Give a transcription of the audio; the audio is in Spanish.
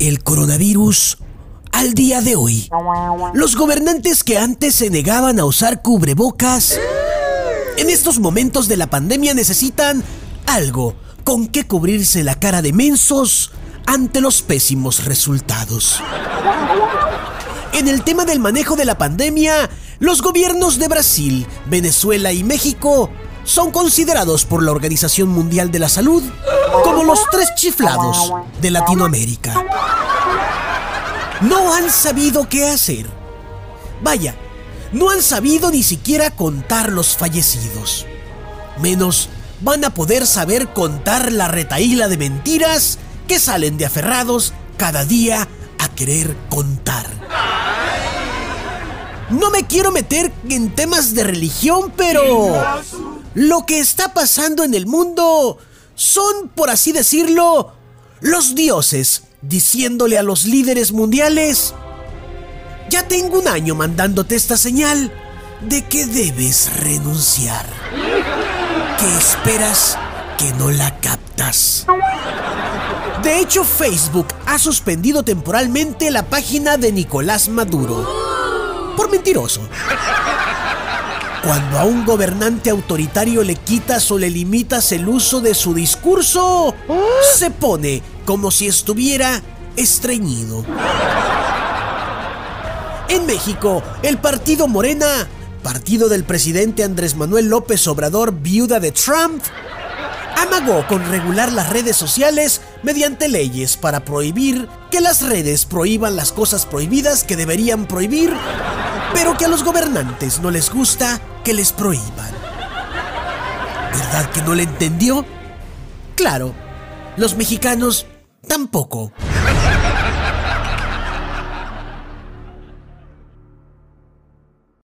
El coronavirus al día de hoy. Los gobernantes que antes se negaban a usar cubrebocas, en estos momentos de la pandemia necesitan algo con que cubrirse la cara de mensos ante los pésimos resultados. En el tema del manejo de la pandemia, los gobiernos de Brasil, Venezuela y México son considerados por la Organización Mundial de la Salud como los tres chiflados de Latinoamérica. No han sabido qué hacer. Vaya, no han sabido ni siquiera contar los fallecidos. Menos van a poder saber contar la retaíla de mentiras que salen de aferrados cada día a querer contar. No me quiero meter en temas de religión, pero lo que está pasando en el mundo son, por así decirlo, los dioses diciéndole a los líderes mundiales, ya tengo un año mandándote esta señal de que debes renunciar. ¿Qué esperas que no la captas? De hecho, Facebook ha suspendido temporalmente la página de Nicolás Maduro. Por mentiroso. Cuando a un gobernante autoritario le quitas o le limitas el uso de su discurso, se pone como si estuviera estreñido. En México, el partido Morena, partido del presidente Andrés Manuel López Obrador, viuda de Trump, amagó con regular las redes sociales mediante leyes para prohibir que las redes prohíban las cosas prohibidas que deberían prohibir pero que a los gobernantes no les gusta que les prohíban. ¿Verdad que no le entendió? Claro, los mexicanos tampoco.